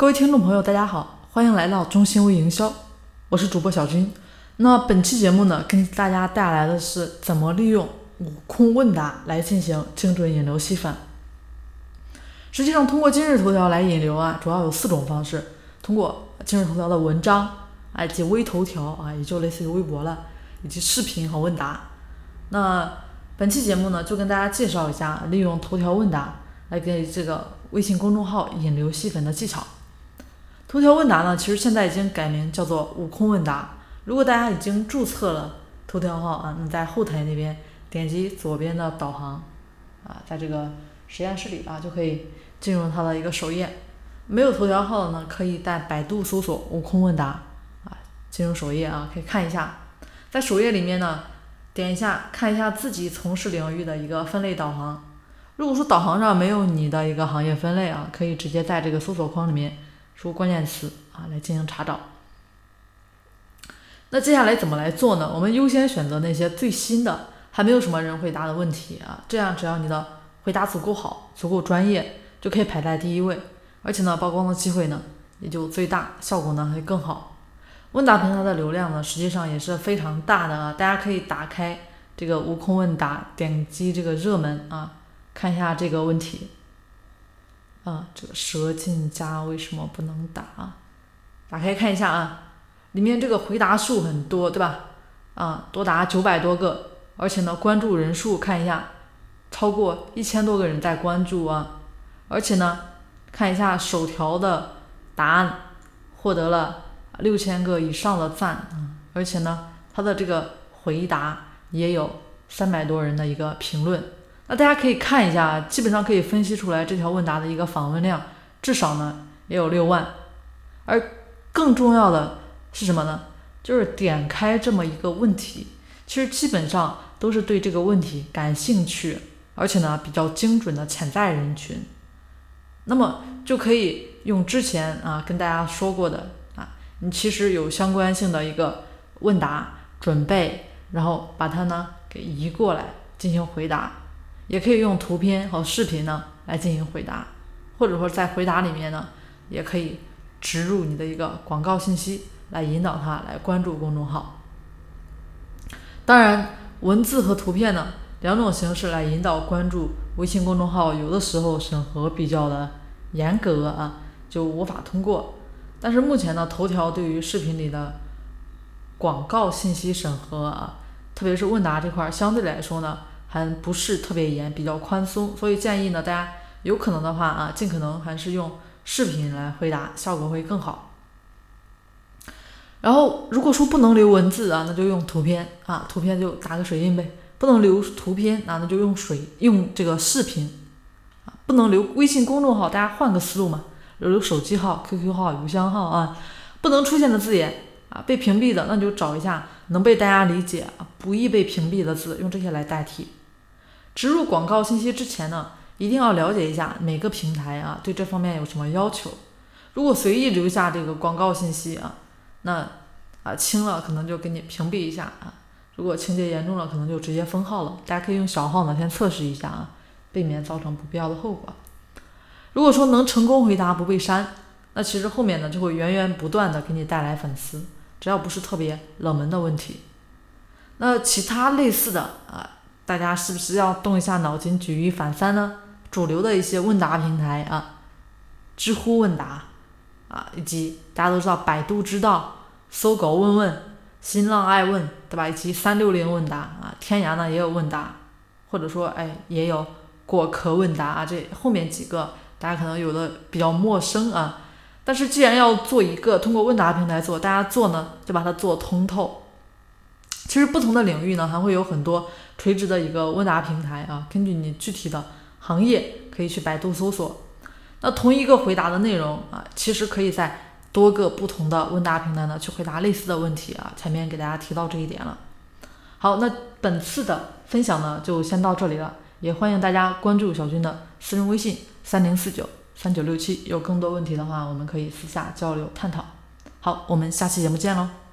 各位听众朋友，大家好，欢迎来到中心微营销，我是主播小军。那本期节目呢，跟大家带来的是怎么利用悟空问答来进行精准引流吸粉。实际上，通过今日头条来引流啊，主要有四种方式：通过今日头条的文章啊，以及微头条啊，也就类似于微博了，以及视频和问答。那本期节目呢，就跟大家介绍一下利用头条问答来给这个微信公众号引流吸粉的技巧。头条问答呢，其实现在已经改名叫做悟空问答。如果大家已经注册了头条号啊，你在后台那边点击左边的导航啊，在这个实验室里啊，就可以进入它的一个首页。没有头条号的呢，可以在百度搜索“悟空问答”啊，进入首页啊，可以看一下。在首页里面呢，点一下看一下自己从事领域的一个分类导航。如果说导航上没有你的一个行业分类啊，可以直接在这个搜索框里面输关键词啊，来进行查找。那接下来怎么来做呢？我们优先选择那些最新的，还没有什么人回答的问题啊，这样只要你的回答足够好、足够专业，就可以排在第一位，而且呢，曝光的机会呢也就最大，效果呢会更好。问答平台的流量呢，实际上也是非常大的啊，大家可以打开这个悟空问答，点击这个热门啊，看一下这个问题啊，这个蛇进家为什么不能打？打开看一下啊。里面这个回答数很多，对吧？啊，多达九百多个，而且呢，关注人数看一下，超过一千多个人在关注啊。而且呢，看一下首条的答案获得了六千个以上的赞啊，而且呢，它的这个回答也有三百多人的一个评论。那大家可以看一下，基本上可以分析出来这条问答的一个访问量至少呢也有六万，而更重要的。是什么呢？就是点开这么一个问题，其实基本上都是对这个问题感兴趣，而且呢比较精准的潜在人群。那么就可以用之前啊跟大家说过的啊，你其实有相关性的一个问答准备，然后把它呢给移过来进行回答，也可以用图片和视频呢来进行回答，或者说在回答里面呢也可以植入你的一个广告信息。来引导他来关注公众号。当然，文字和图片呢两种形式来引导关注微信公众号，有的时候审核比较的严格啊，就无法通过。但是目前呢，头条对于视频里的广告信息审核啊，特别是问答这块，相对来说呢还不是特别严，比较宽松。所以建议呢，大家有可能的话啊，尽可能还是用视频来回答，效果会更好。然后，如果说不能留文字啊，那就用图片啊，图片就打个水印呗。不能留图片啊，那就用水用这个视频啊。不能留微信公众号，大家换个思路嘛，留留手机号、QQ 号、邮箱号啊。不能出现的字眼啊，被屏蔽的，那就找一下能被大家理解、不易被屏蔽的字，用这些来代替。植入广告信息之前呢，一定要了解一下每个平台啊对这方面有什么要求。如果随意留下这个广告信息啊。那啊轻了可能就给你屏蔽一下啊，如果情节严重了，可能就直接封号了。大家可以用小号呢先测试一下啊，避免造成不必要的后果。如果说能成功回答不被删，那其实后面呢就会源源不断的给你带来粉丝，只要不是特别冷门的问题。那其他类似的啊，大家是不是要动一下脑筋举一反三呢？主流的一些问答平台啊，知乎问答。啊，以及大家都知道百度知道、搜狗问问、新浪爱问，对吧？以及三六零问答啊，天涯呢也有问答，或者说哎也有果壳问答啊，这后面几个大家可能有的比较陌生啊。但是既然要做一个通过问答平台做，大家做呢就把它做通透。其实不同的领域呢还会有很多垂直的一个问答平台啊，根据你具体的行业可以去百度搜索。那同一个回答的内容啊，其实可以在多个不同的问答平台呢去回答类似的问题啊。前面给大家提到这一点了。好，那本次的分享呢就先到这里了，也欢迎大家关注小军的私人微信三零四九三九六七，有更多问题的话，我们可以私下交流探讨。好，我们下期节目见喽。